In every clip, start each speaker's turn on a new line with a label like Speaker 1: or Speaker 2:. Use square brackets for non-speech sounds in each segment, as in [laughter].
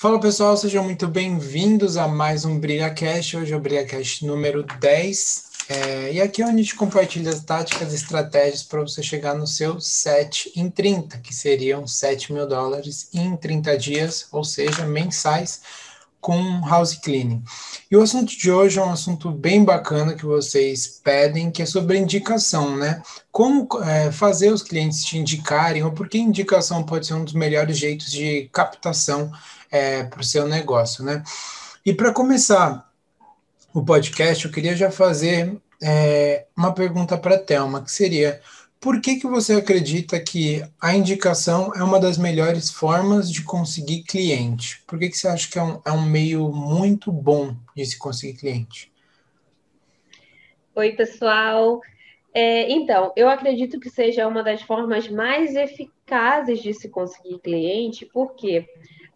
Speaker 1: Fala pessoal, sejam muito bem-vindos a mais um BrilhaCast. Hoje é o BrilhaCast número 10. É, e aqui é onde a gente compartilha as táticas e estratégias para você chegar no seu 7 em 30, que seriam 7 mil dólares em 30 dias, ou seja, mensais, com house cleaning. E o assunto de hoje é um assunto bem bacana que vocês pedem, que é sobre indicação, né? Como é, fazer os clientes te indicarem, ou por que indicação pode ser um dos melhores jeitos de captação é, para o seu negócio, né? E para começar o podcast, eu queria já fazer é, uma pergunta para a Thelma, que seria por que, que você acredita que a indicação é uma das melhores formas de conseguir cliente? Por que, que você acha que é um, é um meio muito bom de se conseguir cliente?
Speaker 2: Oi, pessoal. É, então, eu acredito que seja uma das formas mais eficazes de se conseguir cliente, porque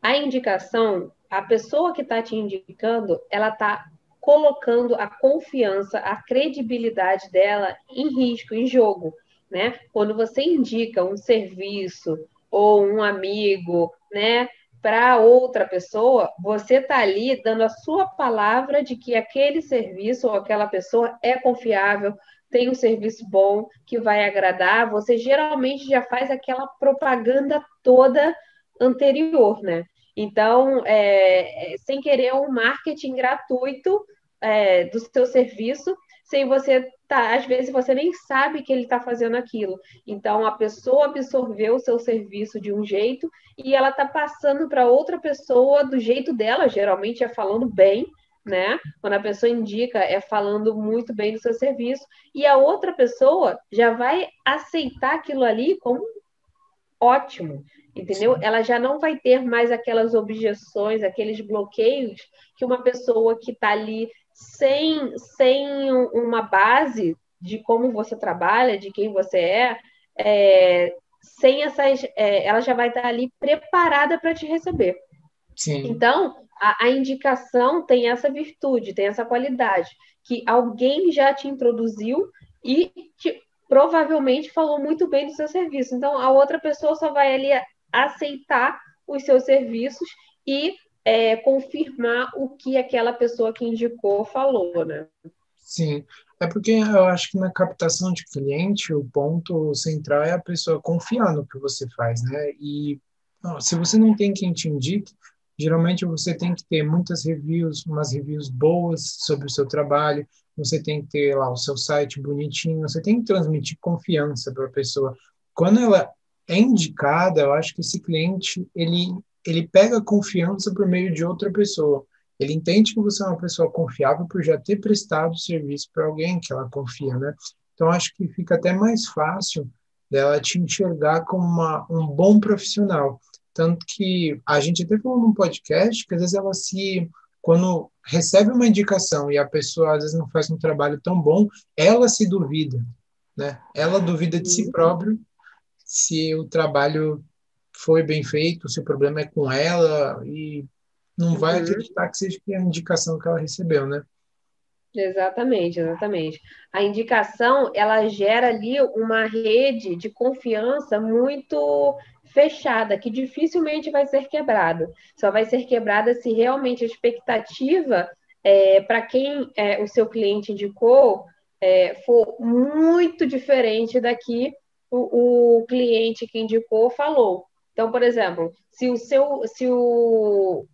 Speaker 2: a indicação, a pessoa que está te indicando, ela está colocando a confiança, a credibilidade dela em risco, em jogo, né? Quando você indica um serviço ou um amigo, né, para outra pessoa, você está ali dando a sua palavra de que aquele serviço ou aquela pessoa é confiável, tem um serviço bom, que vai agradar. Você geralmente já faz aquela propaganda toda anterior, né? Então, é, é, sem querer, um marketing gratuito é, do seu serviço, sem você tá, às vezes você nem sabe que ele está fazendo aquilo. Então, a pessoa absorveu o seu serviço de um jeito e ela está passando para outra pessoa do jeito dela, geralmente é falando bem, né? Quando a pessoa indica, é falando muito bem do seu serviço, e a outra pessoa já vai aceitar aquilo ali como ótimo entendeu? Ela já não vai ter mais aquelas objeções, aqueles bloqueios que uma pessoa que está ali sem, sem uma base de como você trabalha, de quem você é, é sem essas, é, ela já vai estar tá ali preparada para te receber. Sim. Então, a, a, indicação tem essa virtude, tem essa qualidade, que alguém já te introduziu e te, provavelmente falou muito bem do seu serviço. Então, a outra pessoa só vai ali aceitar os seus serviços e é, confirmar o que aquela pessoa que indicou falou, né?
Speaker 1: Sim, é porque eu acho que na captação de cliente o ponto central é a pessoa confiar no que você faz, né? E se você não tem quem te indique, geralmente você tem que ter muitas reviews, umas reviews boas sobre o seu trabalho, você tem que ter lá o seu site bonitinho, você tem que transmitir confiança para a pessoa. Quando ela é indicada, eu acho que esse cliente ele ele pega confiança por meio de outra pessoa. Ele entende que você é uma pessoa confiável por já ter prestado serviço para alguém que ela confia, né? Então acho que fica até mais fácil dela te enxergar como uma, um bom profissional. Tanto que a gente até falou num podcast que às vezes ela se quando recebe uma indicação e a pessoa às vezes não faz um trabalho tão bom, ela se duvida, né? Ela duvida de si próprio se o trabalho foi bem feito, se o problema é com ela e não vai uhum. acreditar que seja a indicação que ela recebeu, né?
Speaker 2: Exatamente, exatamente. A indicação, ela gera ali uma rede de confiança muito fechada, que dificilmente vai ser quebrada. Só vai ser quebrada se realmente a expectativa é, para quem é, o seu cliente indicou é, for muito diferente daqui o, o cliente que indicou falou. Então, por exemplo, se o seu, se o,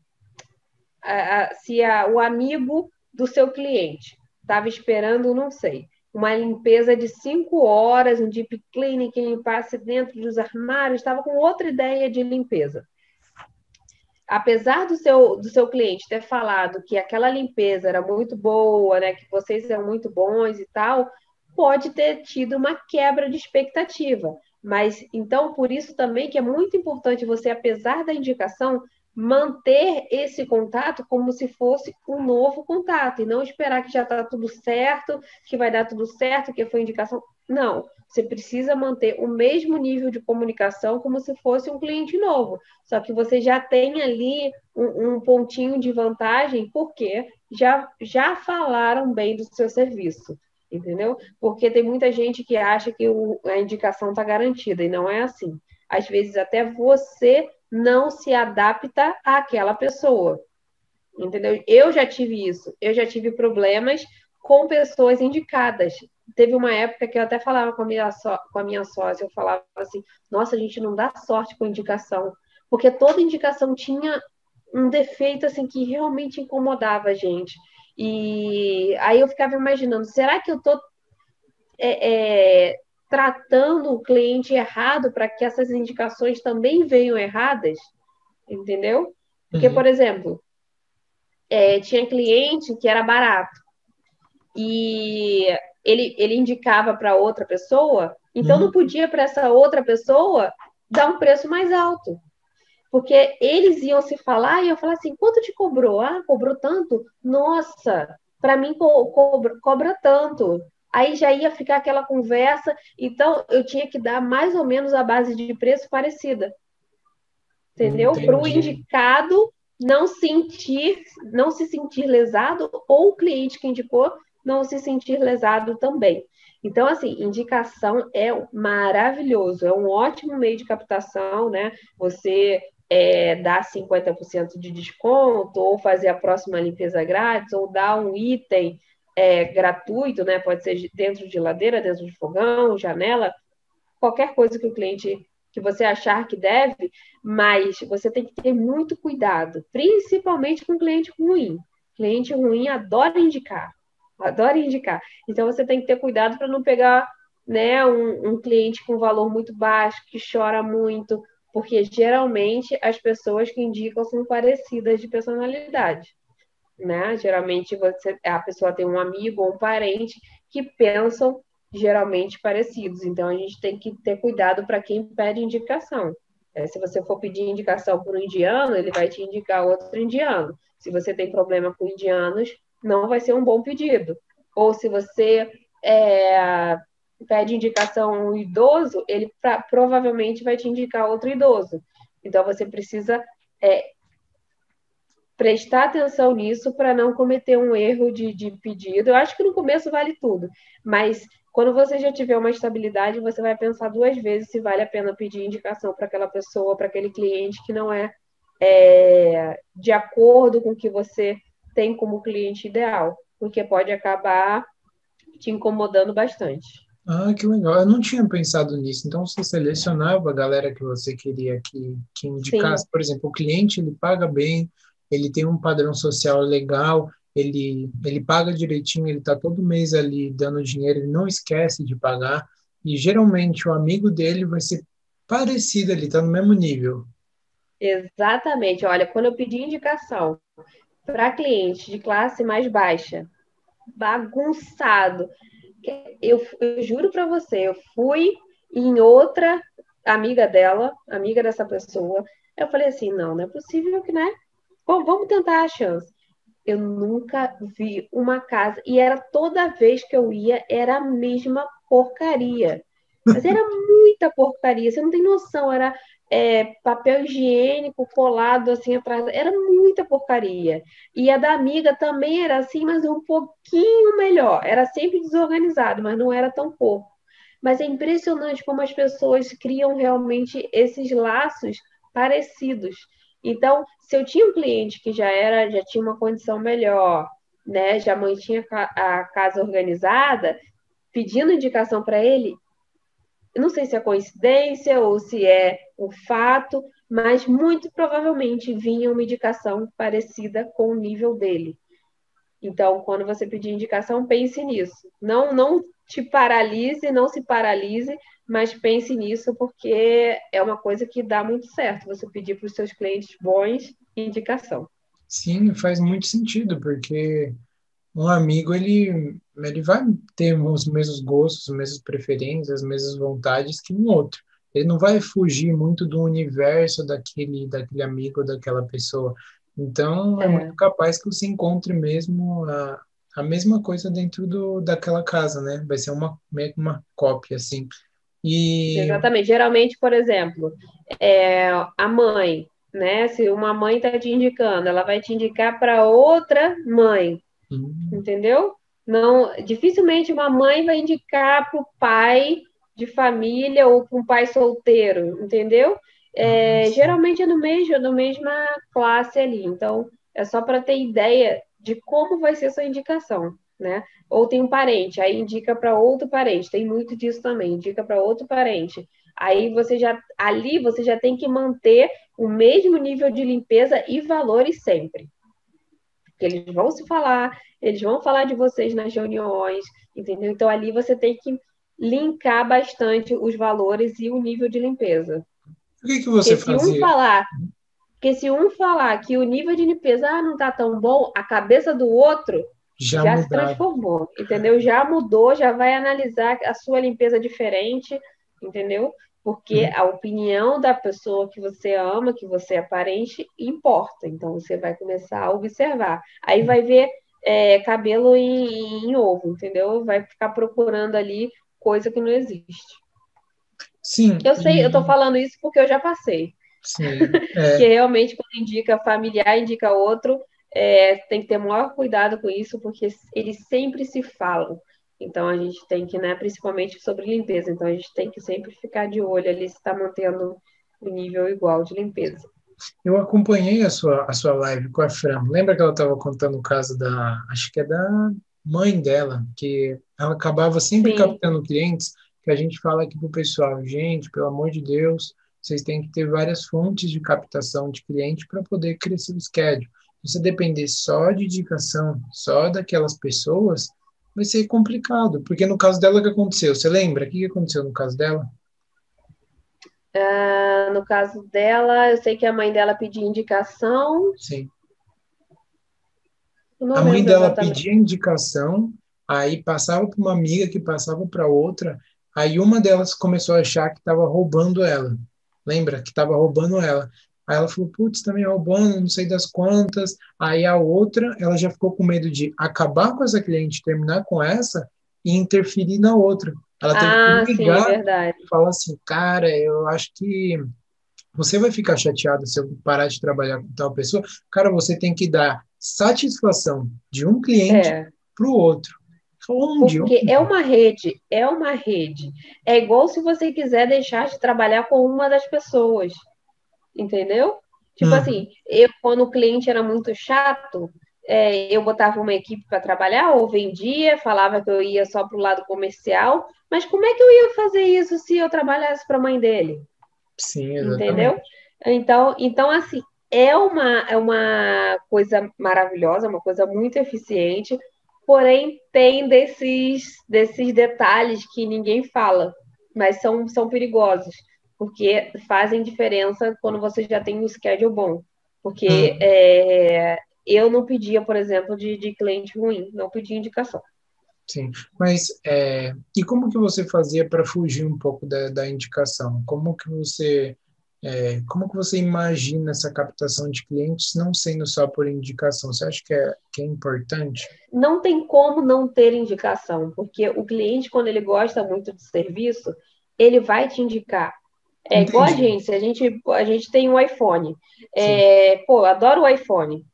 Speaker 2: a, se a, o amigo do seu cliente estava esperando, não sei, uma limpeza de cinco horas, um deep cleaning que limpasse dentro dos armários, estava com outra ideia de limpeza. Apesar do seu, do seu cliente ter falado que aquela limpeza era muito boa, né, que vocês eram muito bons e tal, pode ter tido uma quebra de expectativa. Mas então, por isso também que é muito importante você, apesar da indicação, manter esse contato como se fosse um novo contato e não esperar que já está tudo certo, que vai dar tudo certo, que foi indicação. Não, você precisa manter o mesmo nível de comunicação como se fosse um cliente novo. Só que você já tem ali um, um pontinho de vantagem, porque já, já falaram bem do seu serviço entendeu? Porque tem muita gente que acha que o, a indicação está garantida e não é assim. às vezes até você não se adapta àquela pessoa. Entendeu? Eu já tive isso, eu já tive problemas com pessoas indicadas. Teve uma época que eu até falava com a minha, só, com a minha sócia, eu falava assim, nossa, a gente não dá sorte com indicação, porque toda indicação tinha um defeito assim que realmente incomodava a gente. E aí eu ficava imaginando, será que eu estou é, é, tratando o cliente errado para que essas indicações também venham erradas? Entendeu? Porque, uhum. por exemplo, é, tinha cliente que era barato e ele, ele indicava para outra pessoa, então uhum. não podia para essa outra pessoa dar um preço mais alto. Porque eles iam se falar e eu falar assim: quanto te cobrou? Ah, cobrou tanto? Nossa, para mim co cobra, cobra tanto. Aí já ia ficar aquela conversa, então eu tinha que dar mais ou menos a base de preço parecida. Entendeu? Para o indicado não sentir, não se sentir lesado, ou o cliente que indicou não se sentir lesado também. Então, assim, indicação é maravilhoso, é um ótimo meio de captação, né? Você é, dar 50% de desconto, ou fazer a próxima limpeza grátis, ou dar um item é, gratuito, né? Pode ser dentro de geladeira, dentro de fogão, janela, qualquer coisa que o cliente que você achar que deve, mas você tem que ter muito cuidado, principalmente com cliente ruim. Cliente ruim adora indicar, adora indicar. Então você tem que ter cuidado para não pegar né, um, um cliente com valor muito baixo, que chora muito, porque geralmente as pessoas que indicam são parecidas de personalidade. Né? Geralmente você, a pessoa tem um amigo ou um parente que pensam geralmente parecidos. Então a gente tem que ter cuidado para quem pede indicação. É, se você for pedir indicação para um indiano, ele vai te indicar outro indiano. Se você tem problema com indianos, não vai ser um bom pedido. Ou se você é, pede indicação um idoso, ele pra, provavelmente vai te indicar outro idoso. Então, você precisa é, prestar atenção nisso para não cometer um erro de, de pedido. Eu acho que no começo vale tudo, mas quando você já tiver uma estabilidade, você vai pensar duas vezes se vale a pena pedir indicação para aquela pessoa, para aquele cliente que não é, é de acordo com o que você tem como cliente ideal, porque pode acabar te incomodando bastante.
Speaker 1: Ah, que legal. Eu não tinha pensado nisso. Então, você selecionava a galera que você queria que, que indicasse. Sim. Por exemplo, o cliente, ele paga bem, ele tem um padrão social legal, ele, ele paga direitinho, ele está todo mês ali dando dinheiro, ele não esquece de pagar. E, geralmente, o amigo dele vai ser parecido, ele está no mesmo nível.
Speaker 2: Exatamente. Olha, quando eu pedi indicação para cliente de classe mais baixa, bagunçado, eu, eu juro para você, eu fui em outra amiga dela, amiga dessa pessoa, eu falei assim, não, não é possível que, né? Bom, vamos tentar a chance. Eu nunca vi uma casa, e era toda vez que eu ia, era a mesma porcaria. Mas era [laughs] muita porcaria, você não tem noção, era é, papel higiênico colado assim atrás. Era muita porcaria. E a da amiga também era assim, mas um pouquinho melhor. Era sempre desorganizado, mas não era tão pouco. Mas é impressionante como as pessoas criam realmente esses laços parecidos. Então, se eu tinha um cliente que já era, já tinha uma condição melhor, né, já mantinha a casa organizada, pedindo indicação para ele, não sei se é coincidência ou se é um fato, mas muito provavelmente vinha uma indicação parecida com o nível dele. Então, quando você pedir indicação, pense nisso. Não, não te paralise, não se paralise, mas pense nisso porque é uma coisa que dá muito certo. Você pedir para os seus clientes bons indicação.
Speaker 1: Sim, faz muito sentido, porque um amigo ele ele vai ter os mesmos gostos, as mesmas preferências, as mesmas vontades que um outro. Ele não vai fugir muito do universo daquele daquele amigo, daquela pessoa. Então é, é muito capaz que você encontre mesmo a, a mesma coisa dentro do, daquela casa, né? Vai ser uma meio uma cópia assim.
Speaker 2: E... Exatamente. Geralmente, por exemplo, é, a mãe, né? Se uma mãe está te indicando, ela vai te indicar para outra mãe. Uhum. Entendeu? Não, dificilmente uma mãe vai indicar para o pai de família ou com um pai solteiro, entendeu? É, geralmente é no mesmo, na mesma classe ali. Então, é só para ter ideia de como vai ser sua indicação, né? Ou tem um parente, aí indica para outro parente, tem muito disso também, indica para outro parente. Aí você já ali você já tem que manter o mesmo nível de limpeza e valores sempre. Porque eles vão se falar, eles vão falar de vocês nas reuniões, entendeu? Então ali você tem que linkar bastante os valores e o nível de limpeza.
Speaker 1: O que, que você
Speaker 2: porque
Speaker 1: fazia?
Speaker 2: Se um falar, porque se um falar que o nível de limpeza ah, não está tão bom, a cabeça do outro já, já se transformou, entendeu? Já mudou, já vai analisar a sua limpeza diferente, entendeu? Porque hum. a opinião da pessoa que você ama, que você é parente, importa. Então você vai começar a observar. Aí vai ver é, cabelo em, em ovo, entendeu? Vai ficar procurando ali coisa que não existe.
Speaker 1: Sim.
Speaker 2: Eu sei, e... eu tô falando isso porque eu já passei.
Speaker 1: Sim. [laughs] É.
Speaker 2: que realmente, quando indica familiar, indica outro, é, tem que ter maior cuidado com isso, porque eles sempre se falam. Então, a gente tem que, né, principalmente sobre limpeza, então a gente tem que sempre ficar de olho ali se está mantendo o nível igual de limpeza.
Speaker 1: Eu acompanhei a sua, a sua live com a Fran. Lembra que ela estava contando o caso da, acho que é da mãe dela, que ela acabava sempre Sim. captando clientes, que a gente fala aqui para o pessoal, gente, pelo amor de Deus, vocês têm que ter várias fontes de captação de cliente para poder crescer o schedule. Se você depender só de indicação, só daquelas pessoas, vai ser complicado. Porque no caso dela, o que aconteceu? Você lembra? O que aconteceu no caso dela?
Speaker 2: Uh, no caso dela, eu sei que a mãe dela pediu indicação.
Speaker 1: Sim. A mãe dela exatamente. pedia indicação, aí passava para uma amiga que passava para outra, aí uma delas começou a achar que estava roubando ela. Lembra? Que estava roubando ela. Aí ela falou, putz, me roubando, não sei das quantas. Aí a outra, ela já ficou com medo de acabar com essa cliente, terminar com essa e interferir na outra. Ela teve
Speaker 2: ah, que ligar sim, é
Speaker 1: e falar assim, cara, eu acho que você vai ficar chateado se eu parar de trabalhar com tal pessoa. Cara, você tem que dar satisfação de um cliente é. para o outro.
Speaker 2: Onde? Porque é uma rede, é uma rede. É igual se você quiser deixar de trabalhar com uma das pessoas, entendeu? Tipo hum. assim, eu quando o cliente era muito chato, é, eu botava uma equipe para trabalhar, ou vendia, falava que eu ia só para o lado comercial, mas como é que eu ia fazer isso se eu trabalhasse para a mãe dele?
Speaker 1: Sim, exatamente.
Speaker 2: Entendeu? Então, então assim, é uma, é uma coisa maravilhosa, uma coisa muito eficiente, porém tem desses, desses detalhes que ninguém fala, mas são, são perigosos, porque fazem diferença quando você já tem um schedule bom. Porque hum. é, eu não pedia, por exemplo, de, de cliente ruim, não pedia indicação.
Speaker 1: Sim, mas é, e como que você fazia para fugir um pouco da, da indicação? Como que você é, como que você imagina essa captação de clientes não sendo só por indicação? Você acha que é, que é importante?
Speaker 2: Não tem como não ter indicação, porque o cliente, quando ele gosta muito de serviço, ele vai te indicar. É Entendi. igual a gente, a gente, a gente tem um iPhone. É, pô, adoro o iPhone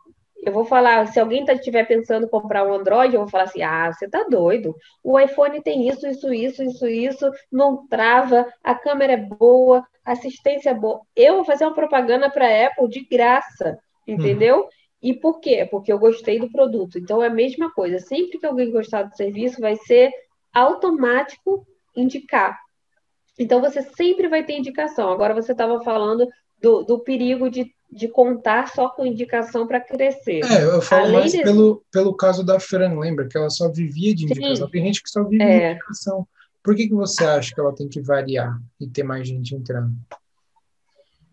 Speaker 2: eu vou falar, se alguém estiver tá, pensando em comprar um Android, eu vou falar assim: ah, você tá doido. O iPhone tem isso, isso, isso, isso, isso, não trava, a câmera é boa, a assistência é boa. Eu vou fazer uma propaganda para a Apple de graça, entendeu? Uhum. E por quê? Porque eu gostei do produto. Então é a mesma coisa. Sempre que alguém gostar do serviço, vai ser automático indicar. Então você sempre vai ter indicação. Agora você estava falando do, do perigo de de contar só com indicação para crescer.
Speaker 1: É, eu falo Além mais desse... pelo, pelo caso da Fran, lembra? Que ela só vivia de indicação. Sim. Tem gente que só vive é. de indicação. Por que, que você acha que ela tem que variar e ter mais gente entrando?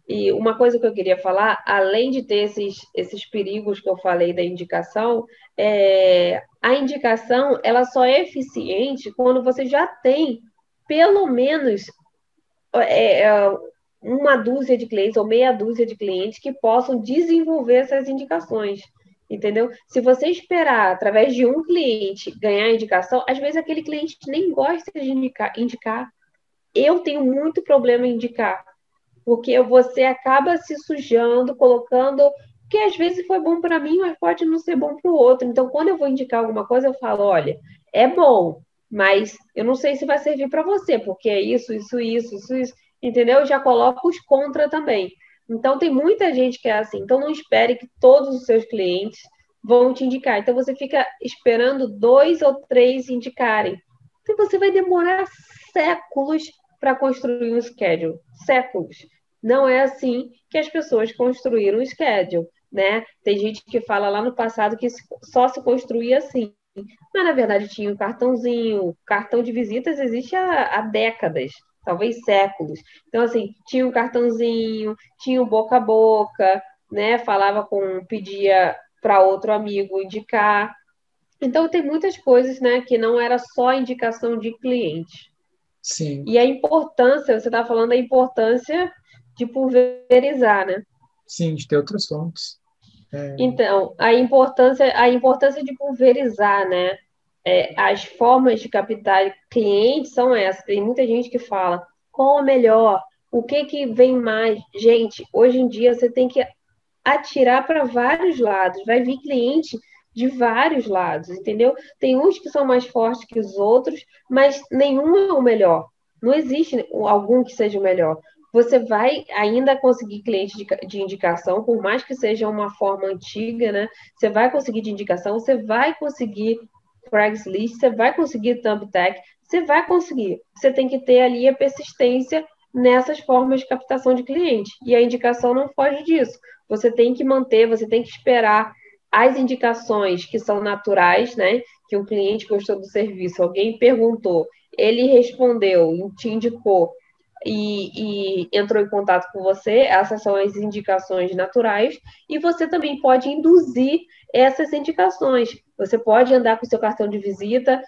Speaker 2: E uma coisa que eu queria falar, além de ter esses, esses perigos que eu falei da indicação, é, a indicação ela só é eficiente quando você já tem pelo menos é, é uma dúzia de clientes ou meia dúzia de clientes que possam desenvolver essas indicações. Entendeu? Se você esperar, através de um cliente, ganhar indicação, às vezes aquele cliente nem gosta de indicar. indicar. Eu tenho muito problema em indicar, porque você acaba se sujando, colocando que às vezes foi bom para mim, mas pode não ser bom para o outro. Então, quando eu vou indicar alguma coisa, eu falo: olha, é bom, mas eu não sei se vai servir para você, porque é isso, isso, isso, isso, isso, entendeu? Eu já coloco os contra também. Então, tem muita gente que é assim. Então, não espere que todos os seus clientes vão te indicar. Então, você fica esperando dois ou três indicarem. Então, você vai demorar séculos para construir um schedule. Séculos. Não é assim que as pessoas construíram um schedule, né? Tem gente que fala lá no passado que só se construía assim. Mas, na verdade, tinha um cartãozinho. Cartão de visitas existe há, há décadas, talvez séculos. Então, assim, tinha um cartãozinho, tinha o um boca a boca, né? Falava com, pedia para outro amigo indicar. Então, tem muitas coisas, né, que não era só indicação de cliente.
Speaker 1: Sim.
Speaker 2: E a importância, você está falando da importância de pulverizar, né?
Speaker 1: Sim, de ter outras fontes.
Speaker 2: É... Então, a importância, a importância de pulverizar, né? É, as formas de captar clientes são essas. Tem muita gente que fala qual é melhor, o que que vem mais. Gente, hoje em dia você tem que atirar para vários lados. Vai vir cliente de vários lados, entendeu? Tem uns que são mais fortes que os outros, mas nenhum é o melhor. Não existe algum que seja o melhor. Você vai ainda conseguir cliente de, de indicação, por mais que seja uma forma antiga, né? Você vai conseguir de indicação, você vai conseguir Craigslist, você vai conseguir Thumbtack, você vai conseguir. Você tem que ter ali a persistência nessas formas de captação de cliente. E a indicação não foge disso. Você tem que manter, você tem que esperar as indicações que são naturais, né? Que um cliente gostou do serviço, alguém perguntou, ele respondeu, te indicou e, e, entrou em contato com você, essas são as indicações naturais, e você também pode induzir essas indicações. Você pode andar com o seu cartão de visita,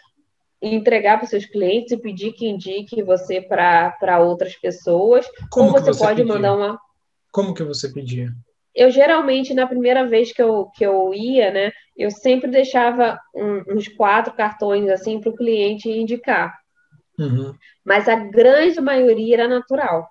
Speaker 2: entregar para os seus clientes e pedir que indique você para outras pessoas,
Speaker 1: Como
Speaker 2: ou você,
Speaker 1: você
Speaker 2: pode
Speaker 1: pedia?
Speaker 2: mandar uma.
Speaker 1: Como que você pedia?
Speaker 2: eu geralmente, na primeira vez que eu, que eu ia, né, eu sempre deixava um, uns quatro cartões assim para o cliente indicar.
Speaker 1: Uhum.
Speaker 2: Mas a grande maioria era natural.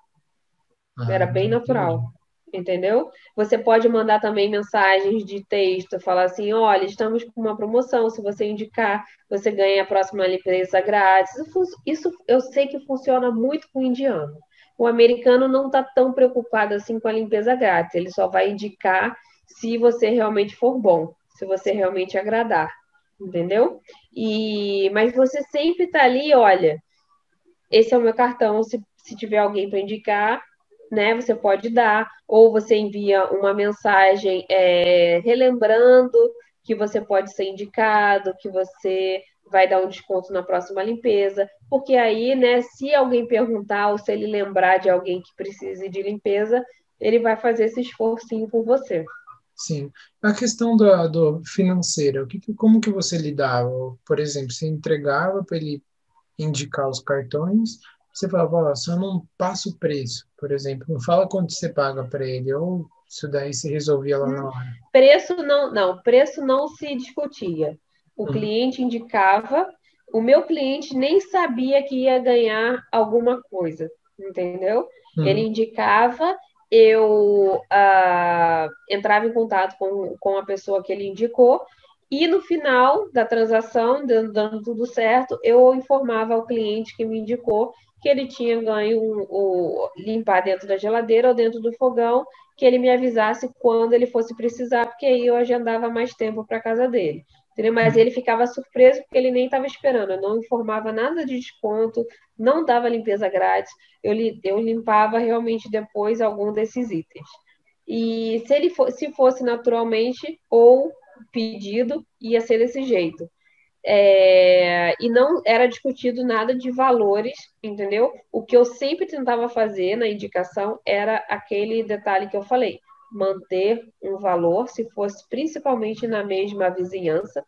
Speaker 1: Ah,
Speaker 2: era bem natural.
Speaker 1: entendi.
Speaker 2: Entendeu? Você pode mandar também mensagens de texto, falar assim: olha, estamos com uma promoção, se você indicar, você ganha a próxima limpeza grátis. Isso, isso eu sei que funciona muito com o indiano o americano não está tão preocupado assim com a limpeza grátis, ele só vai indicar se você realmente for bom, se você realmente agradar, entendeu? E mas você sempre está ali, olha, esse é o meu cartão, se, se tiver alguém para indicar, né, você pode dar, ou você envia uma mensagem é, relembrando que você pode ser indicado, que você vai dar um desconto na próxima limpeza, porque aí, né, se alguém perguntar ou se ele lembrar de alguém que precise de limpeza, ele vai fazer esse esforcinho por você.
Speaker 1: Sim. A questão do, do financeiro, o que- como que você lidava? Por exemplo, você entregava para ele indicar os cartões, você falava, ó, só não passa o preço, por exemplo, não fala quanto você paga para ele, ou isso daí se resolvia lá na hora.
Speaker 2: Preço não, não, preço não se discutia. O
Speaker 1: Uhum.
Speaker 2: cliente indicava, o meu cliente nem sabia que ia ganhar alguma coisa, entendeu?
Speaker 1: Uhum.
Speaker 2: Ele indicava, eu ah, entrava em contato com, com a pessoa que ele indicou, e no final da transação, dando, tudo certo, eu informava ao cliente que me indicou que ele tinha ganho o, limpar dentro da geladeira ou dentro do fogão, que ele me avisasse quando ele fosse precisar, porque aí eu agendava mais tempo para casa dele. Entendeu? Mas ele ficava surpreso porque ele nem estava esperando. Eu não informava nada de desconto, não dava limpeza grátis. Eu, eu limpava realmente depois algum desses itens. E se ele fo- se fosse naturalmente ou pedido, ia ser desse jeito. É, e não era discutido nada de valores, entendeu? O que eu sempre tentava fazer na indicação era aquele detalhe que eu falei manter um valor, se fosse principalmente na mesma vizinhança,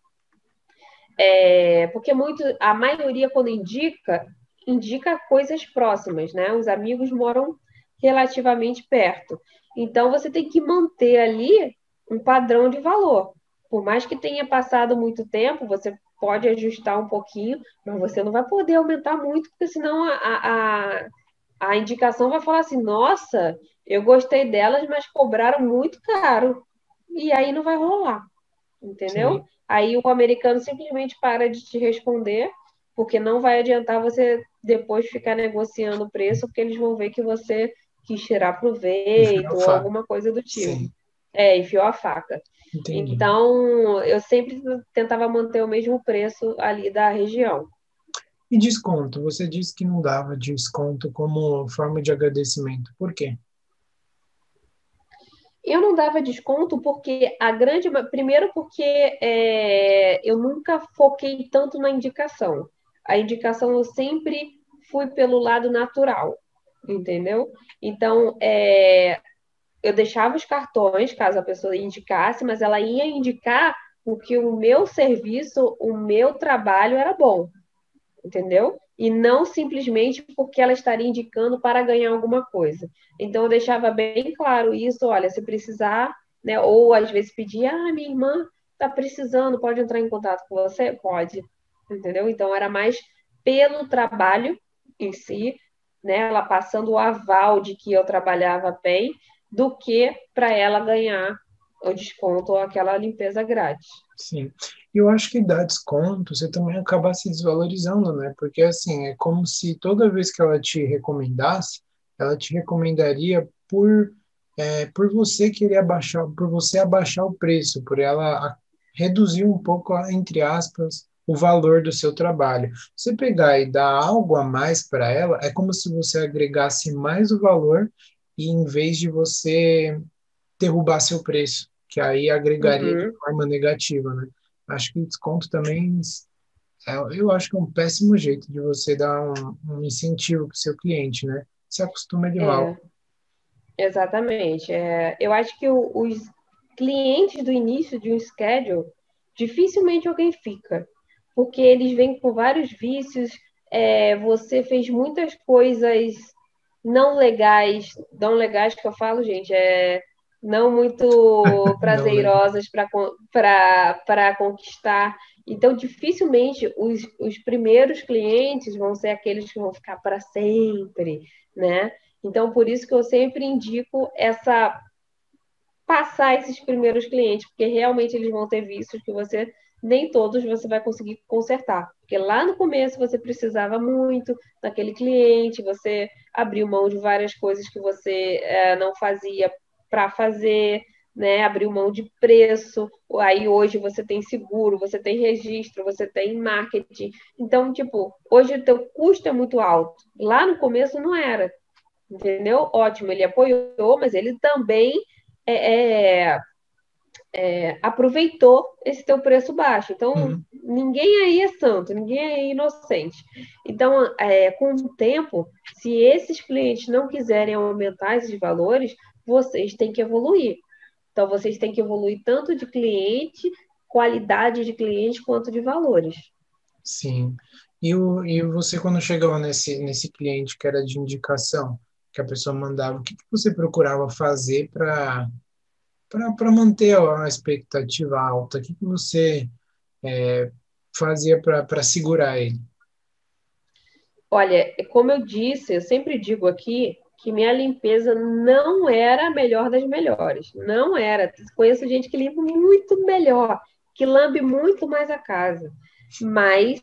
Speaker 2: é, porque muito, a maioria quando indica, indica coisas próximas, né? Os amigos moram relativamente perto. Então você tem que manter ali um padrão de valor. Por mais que tenha passado muito tempo, você pode ajustar um pouquinho, mas você não vai poder aumentar muito, porque senão a, a, a indicação vai falar assim: nossa, eu gostei delas, mas cobraram muito caro. E aí não vai rolar, entendeu?
Speaker 1: Sim.
Speaker 2: Aí o americano simplesmente para de te responder porque não vai adiantar você depois ficar negociando o preço, porque eles vão ver que você quis tirar proveito ou alguma coisa do tipo. Sim. É, enfiou a faca. Entendi. Então, eu sempre tentava manter o mesmo preço ali da região.
Speaker 1: E desconto? Você disse que não dava desconto como forma de agradecimento. Por quê?
Speaker 2: Eu não dava desconto porque a grande. Primeiro, porque é, eu nunca foquei tanto na indicação. A indicação eu sempre fui pelo lado natural, entendeu? Então, é, eu deixava os cartões, caso a pessoa indicasse, mas ela ia indicar porque o meu serviço, o meu trabalho era bom, entendeu? e não simplesmente porque ela estaria indicando para ganhar alguma coisa. Então eu deixava bem claro isso, olha, se precisar, né, ou às vezes pedir, ah, minha irmã está precisando, pode entrar em contato com você? Pode, entendeu? Então era mais pelo trabalho em si, né, ela passando o aval de que eu trabalhava bem, do que para ela ganhar o desconto ou aquela limpeza grátis.
Speaker 1: Sim. Eu acho que dar desconto, você também acaba se desvalorizando, né? Porque, assim, é como se toda vez que ela te recomendasse, ela te recomendaria por, é, por você querer abaixar, por você abaixar o preço, por ela reduzir um pouco, entre aspas, o valor do seu trabalho. Você pegar e dar algo a mais para ela, é como se você agregasse mais o valor e em vez de você derrubar seu preço, que aí agregaria uhum. de forma negativa, né? acho que desconto também é, eu acho que é um péssimo jeito de você dar um, um incentivo para o seu cliente, né? Se acostuma de é, mal.
Speaker 2: Exatamente. É, eu acho que o, os clientes do início de um schedule, dificilmente alguém fica, porque eles vêm com vários vícios, é, você fez muitas coisas não legais, não legais que eu falo, gente, é não muito [laughs] prazerosas para conquistar. Então, dificilmente os, os primeiros clientes vão ser aqueles que vão ficar para sempre, né? Então, por isso que eu sempre indico essa passar esses primeiros clientes, porque realmente eles vão ter vícios que você nem todos você vai conseguir consertar. Porque lá no começo você precisava muito daquele cliente, você abriu mão de várias coisas que você é, não fazia para fazer, né, abriu mão de preço. Aí hoje você tem seguro, você tem registro, você tem marketing. Então, tipo, hoje o teu custo é muito alto. Lá no começo não era. Entendeu? Ótimo, ele apoiou, mas ele também é, é, é, aproveitou esse teu preço baixo. Então, uhum. ninguém aí é santo, ninguém é inocente. Então, é, com o tempo, se esses clientes não quiserem aumentar esses valores, vocês têm que evoluir. Então, vocês têm que evoluir tanto de cliente, qualidade de cliente, quanto de valores.
Speaker 1: Sim. E, o, e você, quando chegava nesse, nesse cliente que era de indicação, que a pessoa mandava, o que, que você procurava fazer para para manter a expectativa alta? O que, que você é, fazia para segurar ele?
Speaker 2: Olha, como eu disse, eu sempre digo aqui, que minha limpeza não era a melhor das melhores. Não era. Conheço gente que limpa muito melhor, que lambe muito mais a casa. Mas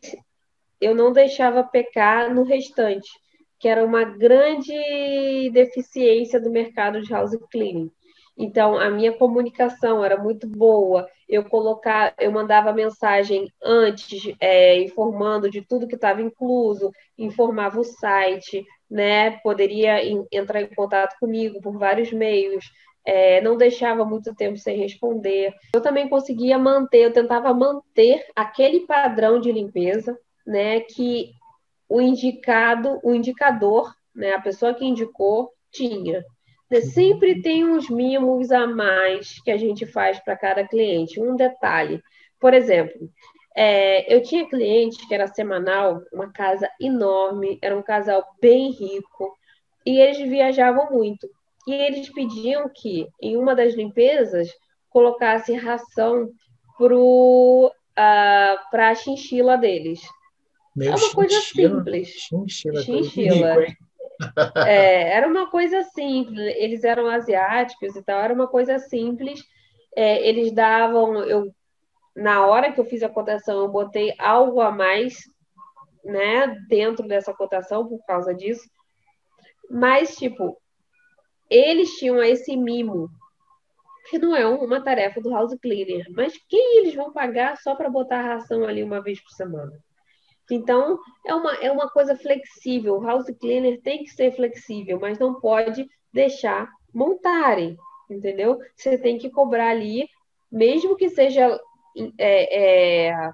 Speaker 2: eu não deixava pecar no restante, que era uma grande deficiência do mercado de house cleaning. Então, a minha comunicação era muito boa. Eu colocar, eu mandava mensagem antes, é, informando de tudo que estava incluso, informava o site, né? Poderia in, entrar em contato comigo por vários meios. É, não deixava muito tempo sem responder. Eu também conseguia manter, eu tentava manter aquele padrão de limpeza, né? Que o indicado, o indicador, né? A pessoa que indicou tinha. Sempre tem uns mimos a mais que a gente faz para cada cliente. Um detalhe, por exemplo, é, eu tinha cliente que era semanal, uma casa enorme, era um casal bem rico, e eles viajavam muito. E eles pediam que, em uma das limpezas, colocasse ração para uh, a chinchila deles. Meu é uma chinchila, coisa simples. Chinchila. chinchila. Rico, é, [laughs] era uma coisa simples, eles eram asiáticos e tal, era uma coisa simples. É, eles davam, eu na hora que eu fiz a cotação, eu botei algo a mais né, dentro dessa cotação por causa disso. Mas, tipo, eles tinham esse mimo, que não é uma tarefa do house cleaner, mas quem eles vão pagar só para botar a ração ali uma vez por semana? Então, é uma, é uma coisa flexível. O house cleaner tem que ser flexível, mas não pode deixar montarem, entendeu? Você tem que cobrar ali, mesmo que seja é, é,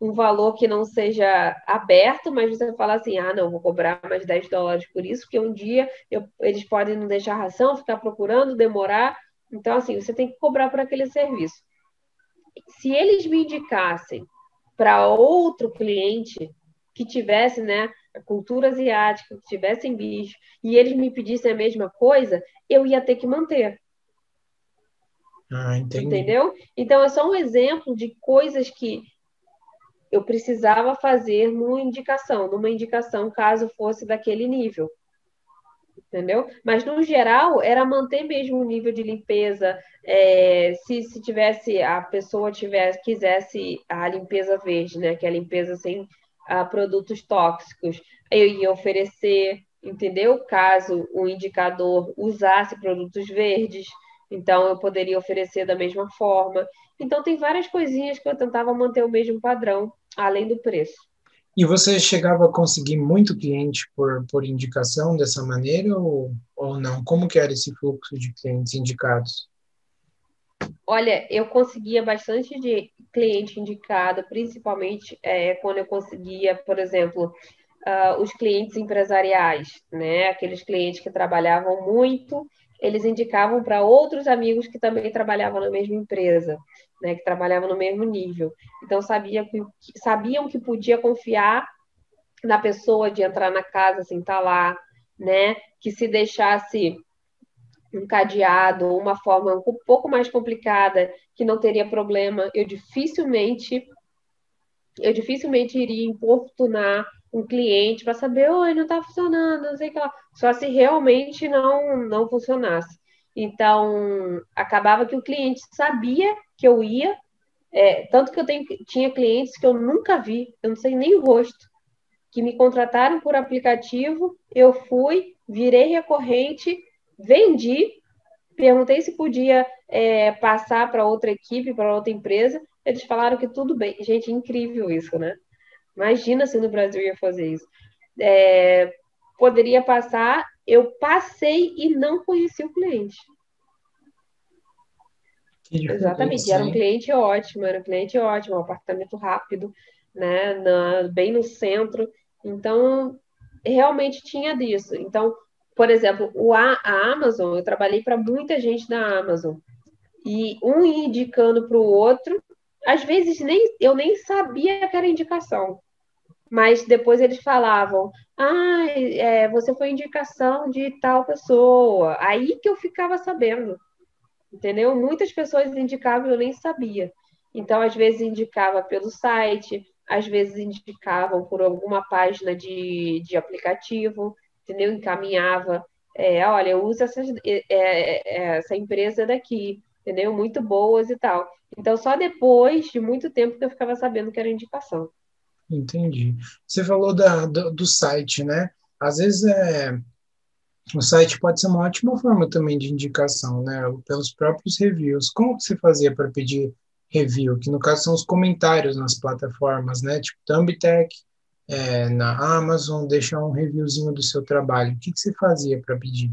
Speaker 2: um valor que não seja aberto, mas você fala assim, ah, não, vou cobrar mais 10 dólares por isso, porque um dia eu, eles podem não deixar ração, ficar procurando, demorar. Então, assim, você tem que cobrar por aquele serviço. Se eles me indicassem para outro cliente que tivesse, né, a cultura asiática, que tivessem bicho, e eles me pedissem a mesma coisa, eu ia ter que manter.
Speaker 1: Ah,
Speaker 2: Entendeu? Então, é só um exemplo de coisas que eu precisava fazer numa indicação, numa indicação caso fosse daquele nível. Entendeu? Mas, no geral, era manter mesmo o nível de limpeza. É, se, se tivesse, a pessoa tivesse, quisesse a limpeza verde, né? Que é a limpeza sem a, produtos tóxicos, eu ia oferecer, entendeu? Caso o indicador usasse produtos verdes, então eu poderia oferecer da mesma forma. Então, tem várias coisinhas que eu tentava manter o mesmo padrão além do preço.
Speaker 1: E você chegava a conseguir muito cliente por, por indicação dessa maneira ou, ou não? Como que era esse fluxo de clientes indicados?
Speaker 2: Olha, eu conseguia bastante de cliente indicado, principalmente é, quando eu conseguia, por exemplo, uh, os clientes empresariais, né? Aqueles clientes que trabalhavam muito, eles indicavam para outros amigos que também trabalhavam na mesma empresa né, que trabalhavam no mesmo nível. Então, sabia que, sabiam que podia confiar na pessoa de entrar na casa sem estar lá, né? Que se deixasse um cadeado, uma forma um pouco mais complicada, que não teria problema, eu dificilmente eu dificilmente iria importunar um cliente para saber, oi, não está funcionando, não sei o que lá. Só se realmente não não funcionasse. Então, acabava que o cliente sabia que eu ia, é, tanto que eu tenho, tinha clientes que eu nunca vi, eu não sei nem o rosto, que me contrataram por aplicativo, eu fui, virei recorrente, vendi, perguntei se podia é, passar para outra equipe, para outra empresa, eles falaram que tudo bem. Gente, incrível isso, né? Imagina se no Brasil ia fazer isso. É, poderia passar, eu passei e não conheci o cliente. Exatamente, era um cliente ótimo, era um cliente ótimo, um apartamento rápido, né, na, bem no centro. Então, realmente tinha disso. Então, por exemplo, o, a, a Amazon, eu trabalhei para muita gente da Amazon. E um indicando para o outro, às vezes nem eu nem sabia que era indicação mas depois eles falavam: ah, é, você foi indicação de tal pessoa. Aí que eu ficava sabendo, entendeu? Muitas pessoas indicavam e eu nem sabia. Então, às vezes indicava pelo site, às vezes indicavam por alguma página de, de aplicativo, entendeu? Encaminhava, é, olha, uso essa, é, é, essa empresa daqui, entendeu? Muito boas e tal. Então, só depois de muito tempo que eu ficava sabendo que era indicação.
Speaker 1: Entendi. Você falou da, do, do, site, né? Às vezes é, o site pode ser uma ótima forma também de indicação, né? Pelos próprios reviews. Como você fazia para pedir review? Que no caso são os comentários nas plataformas, né? Tipo Thumbtack, é, na Amazon, deixar um reviewzinho do seu trabalho. O que, que você fazia para pedir?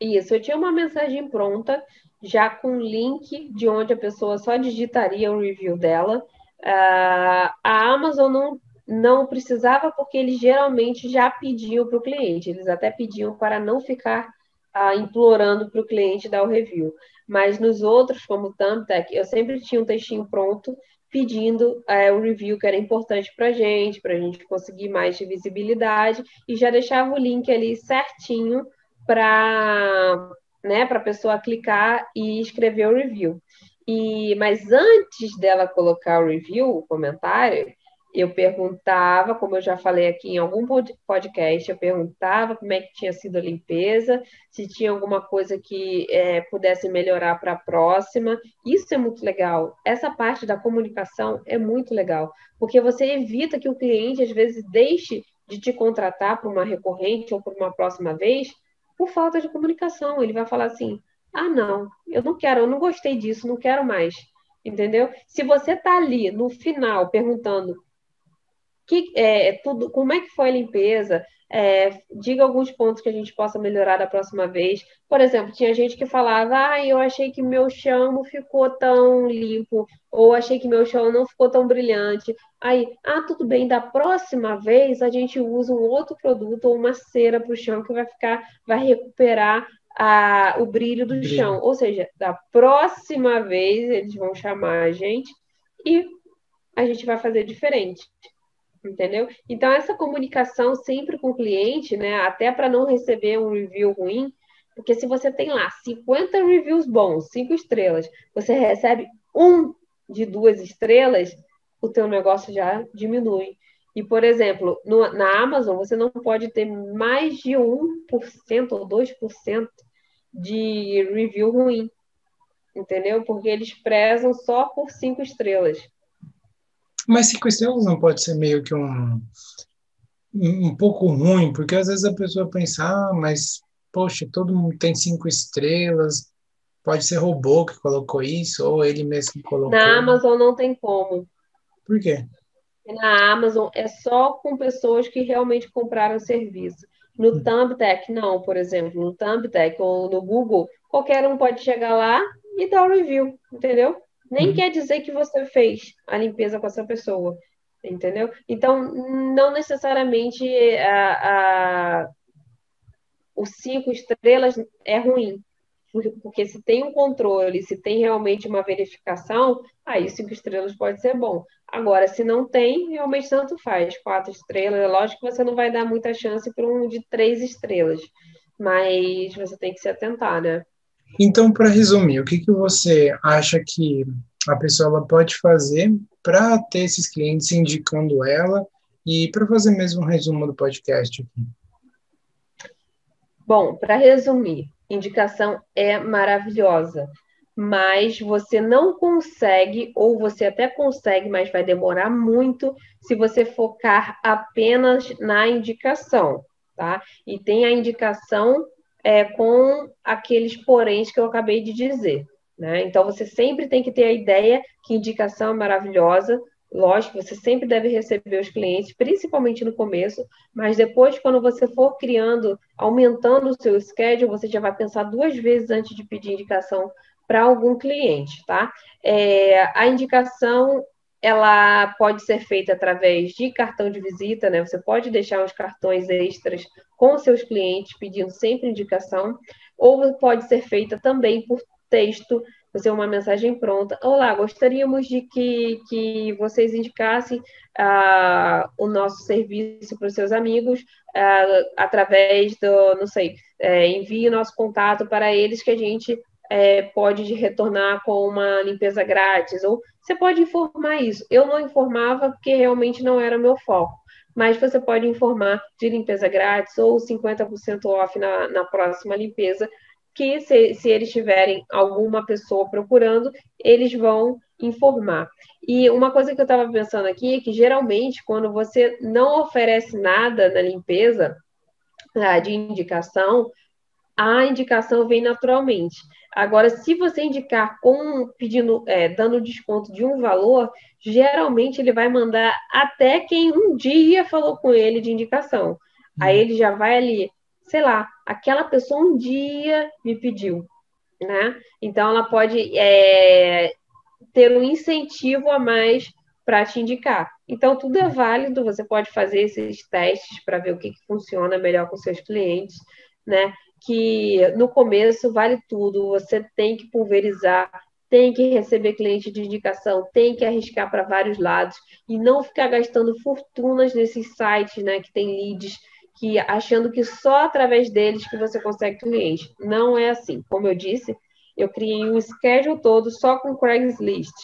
Speaker 2: Isso, eu tinha uma mensagem pronta, já com link de onde a pessoa só digitaria o review dela Uh, a Amazon não, não precisava, porque eles geralmente já pediam para o cliente, eles até pediam para não ficar uh, implorando para o cliente dar o review. Mas nos outros, como o Thumbtack, eu sempre tinha um textinho pronto pedindo o review que era importante para a gente, para a gente conseguir mais visibilidade, e já deixava o link ali certinho para né, a pessoa clicar e escrever o review. E, mas antes dela colocar o review, o comentário, eu perguntava, como eu já falei aqui em algum podcast, eu perguntava como é que tinha sido a limpeza, se tinha alguma coisa que é, pudesse melhorar para a próxima. Isso é muito legal. Essa parte da comunicação é muito legal, porque você evita que o cliente, às vezes, deixe de te contratar para uma recorrente ou para uma próxima vez por falta de comunicação. Ele vai falar assim: ah, não, eu não quero, eu não gostei disso, não quero mais. Entendeu? Se você está ali no final perguntando que, é, tudo, como é que foi a limpeza, é, diga alguns pontos que a gente possa melhorar da próxima vez. Por exemplo, tinha gente que falava, ah, eu achei que meu chão não ficou tão limpo, ou achei que meu chão não ficou tão brilhante. Aí, ah, tudo bem, da próxima vez a gente usa um outro produto ou uma cera para o chão que vai ficar, vai recuperar a, o brilho do brilho. chão. Ou seja, da próxima vez eles vão chamar a gente e a gente vai fazer diferente entendeu? Então, essa comunicação sempre com o cliente, né, até para não receber um review ruim, porque se você tem lá 50 reviews bons, 5 estrelas, você recebe um de duas estrelas, o teu negócio já diminui. E, por exemplo, no, na Amazon, você não pode ter mais de 1% ou 2% de review ruim, entendeu? Porque eles prezam só por cinco estrelas.
Speaker 1: Mas cinco estrelas não pode ser meio que um, um pouco ruim, porque às vezes a pessoa pensa, ah, mas, poxa, todo mundo tem cinco estrelas, pode ser robô que colocou isso, ou ele mesmo que colocou.
Speaker 2: Na Amazon não tem como.
Speaker 1: Por quê?
Speaker 2: Na Amazon é só com pessoas que realmente compraram o serviço. No hum. Thumbtack, não, por exemplo. No Thumbtack ou no Google, qualquer um pode chegar lá e dar o um review, entendeu? Nem uhum. quer dizer que você fez a limpeza com essa pessoa, entendeu? Então, não necessariamente a, a, os cinco estrelas é ruim, porque se tem um controle, se tem realmente uma verificação, aí cinco estrelas pode ser bom. Agora, se não tem, realmente tanto faz. Quatro estrelas, é lógico que você não vai dar muita chance para um de três estrelas, mas você tem que se atentar, né?
Speaker 1: Então, para resumir, o que, que você acha que a pessoa pode fazer para ter esses clientes indicando ela e para fazer mesmo um resumo do podcast aqui?
Speaker 2: Bom, para resumir, indicação é maravilhosa, mas você não consegue, ou você até consegue, mas vai demorar muito se você focar apenas na indicação, tá? E tem a indicação é, com aqueles poréns que eu acabei de dizer. Né? Então, você sempre tem que ter a ideia que indicação é maravilhosa. Lógico, você sempre deve receber os clientes, principalmente no começo, mas depois, quando você for criando, aumentando o seu schedule, você já vai pensar duas vezes antes de pedir indicação para algum cliente, tá? É, a indicação ela pode ser feita através de cartão de visita, né? Você pode deixar uns cartões extras com seus clientes, pedindo sempre indicação, ou pode ser feita também por texto, fazer uma mensagem pronta. Olá, gostaríamos de que, que vocês indicassem uh, o nosso serviço para os seus amigos uh, através do, não sei, é, envie o nosso contato para eles que a gente é, pode retornar com uma limpeza grátis, ou você pode informar isso. Eu não informava porque realmente não era meu foco, mas você pode informar de limpeza grátis ou 50% off na, na próxima limpeza, que se, se eles tiverem alguma pessoa procurando, eles vão informar. E uma coisa que eu estava pensando aqui é que geralmente quando você não oferece nada na limpeza ah, de indicação, a indicação vem naturalmente. Agora, se você indicar com pedindo, é, dando desconto de um valor, geralmente ele vai mandar até quem um dia falou com ele de indicação. Aí uhum. ele já vai ali, sei lá, aquela pessoa um dia me pediu, né? Então ela pode é, ter um incentivo a mais para te indicar. Então tudo é válido, você pode fazer esses testes para ver o que, que funciona melhor com seus clientes, né? Que no começo vale tudo, você tem que pulverizar, tem que receber cliente de indicação, tem que arriscar para vários lados e não ficar gastando fortunas nesses sites, né, que tem leads, que achando que só através deles que você consegue cliente. Não é assim. Como eu disse, eu criei um schedule todo só com Craigslist.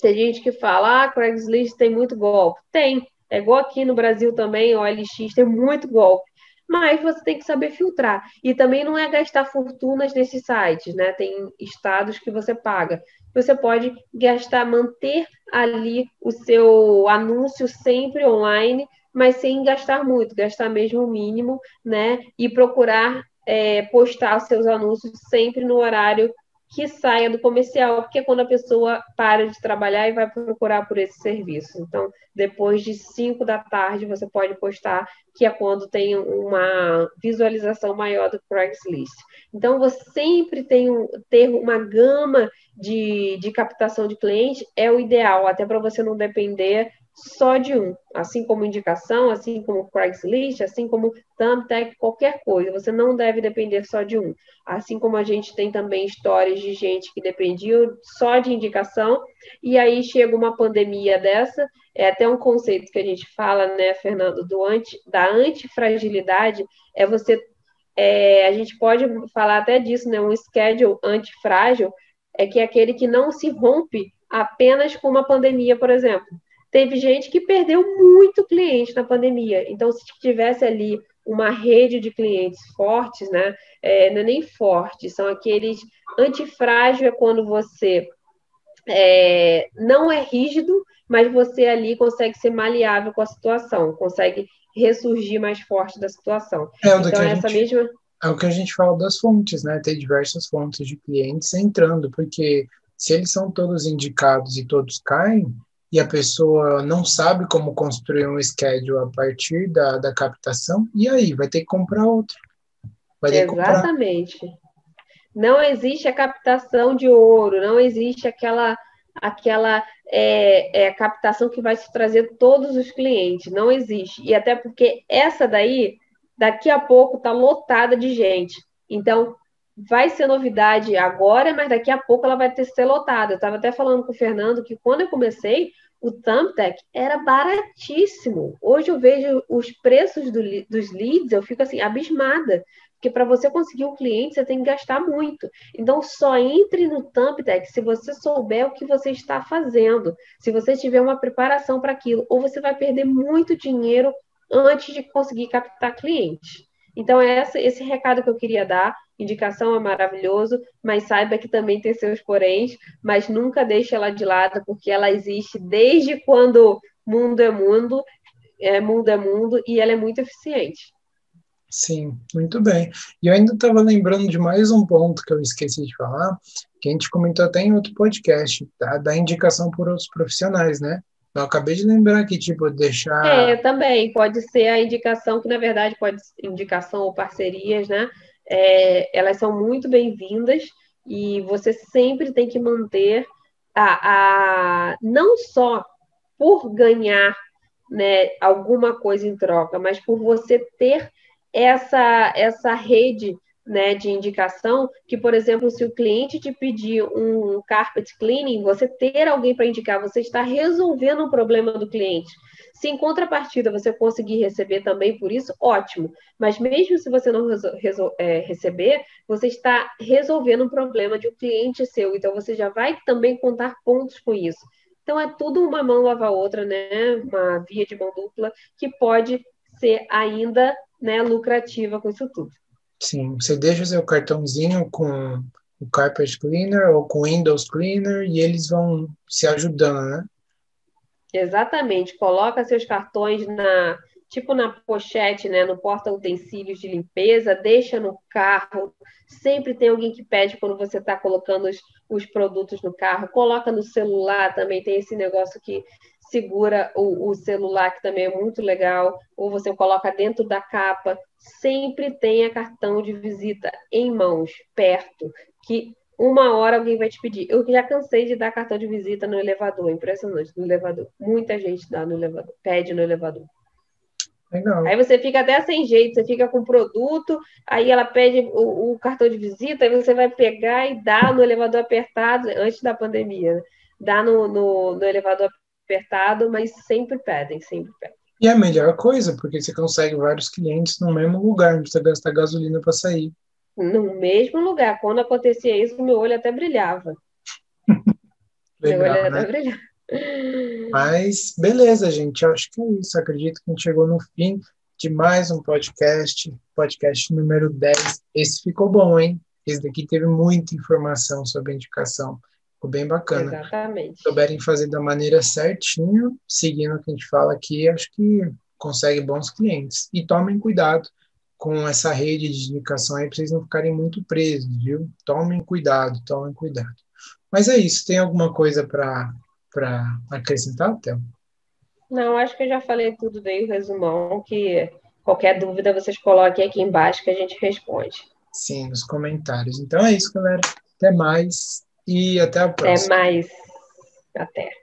Speaker 2: Tem gente que fala, ah, Craigslist tem muito golpe. Tem. É igual aqui no Brasil também, o OLX tem muito golpe. Mas você tem que saber filtrar. E também não é gastar fortunas nesses sites, né? Tem estados que você paga. Você pode gastar, manter ali o seu anúncio sempre online, mas sem gastar muito, gastar mesmo o mínimo, né? E procurar é, postar os seus anúncios sempre no horário que saia do comercial, porque é quando a pessoa para de trabalhar e vai procurar por esse serviço. Então, depois de 5 da tarde, você pode postar, que é quando tem uma visualização maior do Craigslist. Então, você sempre tem um, ter uma gama de, de captação de cliente, é o ideal, até para você não depender só de um, assim como indicação, assim como Craigslist, assim como Thumbtack, qualquer coisa. Você não deve depender só de um. Assim como a gente tem também histórias de gente que dependia só de indicação e aí chega uma pandemia dessa, é até um conceito que a gente fala, né, Fernando, do anti, da antifragilidade, é você é, a gente pode falar até disso, né? Um schedule antifrágil é que é aquele que não se rompe apenas com uma pandemia, por exemplo teve gente que perdeu muito cliente na pandemia. Então, se tivesse ali uma rede de clientes fortes, né? É, não é nem forte, são aqueles antifrágil é quando você é, não é rígido, mas você ali consegue ser maleável com a situação, consegue ressurgir mais forte da situação.
Speaker 1: É, então, essa gente, mesma. É o que a gente fala das fontes, né? Ter diversas fontes de clientes entrando, porque se eles são todos indicados e todos caem, e a pessoa não sabe como construir um schedule a partir da, da captação, e aí vai ter que comprar outro.
Speaker 2: Exatamente. Comprar. Não existe a captação de ouro, não existe aquela aquela é, é, captação que vai se trazer todos os clientes, não existe. E até porque essa daí, daqui a pouco, está lotada de gente. Então, vai ser novidade agora, mas daqui a pouco ela vai ter ser lotada. Eu estava até falando com o Fernando que quando eu comecei, o Thumbtack era baratíssimo. Hoje eu vejo os preços do, dos leads, eu fico assim, abismada. Porque para você conseguir um cliente, você tem que gastar muito. Então, só entre no Thumbtack se você souber o que você está fazendo, se você tiver uma preparação para aquilo, ou você vai perder muito dinheiro antes de conseguir captar clientes. Então, é esse recado que eu queria dar. Indicação é maravilhoso, mas saiba que também tem seus poréns, mas nunca deixe ela de lado, porque ela existe desde quando mundo é mundo, é, mundo é mundo, e ela é muito eficiente.
Speaker 1: Sim, muito bem. E eu ainda estava lembrando de mais um ponto que eu esqueci de falar, que a gente comentou até em outro podcast, tá? da indicação por outros profissionais, né? Eu acabei de lembrar que, tipo, deixar.
Speaker 2: É, também, pode ser a indicação, que na verdade pode indicação ou parcerias, né? É, elas são muito bem-vindas e você sempre tem que manter a, a não só por ganhar né, alguma coisa em troca, mas por você ter essa, essa rede né, de indicação, que, por exemplo, se o cliente te pedir um carpet cleaning, você ter alguém para indicar, você está resolvendo o problema do cliente. Se em contrapartida você conseguir receber também por isso, ótimo. Mas mesmo se você não é, receber, você está resolvendo um problema de um cliente seu. Então você já vai também contar pontos com isso. Então é tudo uma mão lava a outra, né? Uma via de mão dupla que pode ser ainda né, lucrativa com isso tudo.
Speaker 1: Sim, você deixa o seu cartãozinho com o Carpet Cleaner ou com Windows Cleaner e eles vão se ajudando, né?
Speaker 2: Exatamente. Coloca seus cartões na tipo na pochete, né, no porta utensílios de limpeza, deixa no carro. Sempre tem alguém que pede quando você está colocando os, os produtos no carro. Coloca no celular também tem esse negócio que segura o, o, celular, que também é muito legal, ou você coloca dentro da capa. Sempre tenha cartão de visita em mãos, perto, que uma hora alguém vai te pedir. Eu já cansei de dar cartão de visita no elevador, impressionante, no elevador. Muita gente dá no elevador, pede no elevador. Legal. Aí você fica até sem jeito, você fica com o produto, aí ela pede o, o, cartão de visita, aí você vai pegar e dar no elevador apertado, antes da pandemia, né? dá no, no, no elevador apertado, mas sempre pedem, sempre pedem.
Speaker 1: E é a melhor coisa, porque você consegue vários clientes no mesmo lugar, não precisa gastar gasolina para sair.
Speaker 2: No mesmo lugar. Quando acontecia isso, meu olho até brilhava. Legal, meu olho
Speaker 1: né? até brilhava. Mas beleza, gente. Eu acho que é isso. Acredito que a gente chegou no fim de mais um podcast, podcast número 10. Esse ficou bom, hein? Esse daqui teve muita informação sobre a indicação. Ficou bem bacana.
Speaker 2: Exatamente. Se
Speaker 1: souberem fazer da maneira certinha, seguindo o que a gente fala aqui, acho que consegue bons clientes. E tomem cuidado com essa rede de indicação aí para vocês não ficarem muito presos, viu? Tomem cuidado, tomem cuidado. Mas é isso. Tem alguma coisa para acrescentar, Thelma?
Speaker 2: Não, acho que eu já falei tudo, dei o resumão, que qualquer dúvida vocês coloquem aqui embaixo que a gente responde.
Speaker 1: Sim, nos comentários. Então é isso, galera. Até mais e até a próxima.
Speaker 2: Até mais. Até.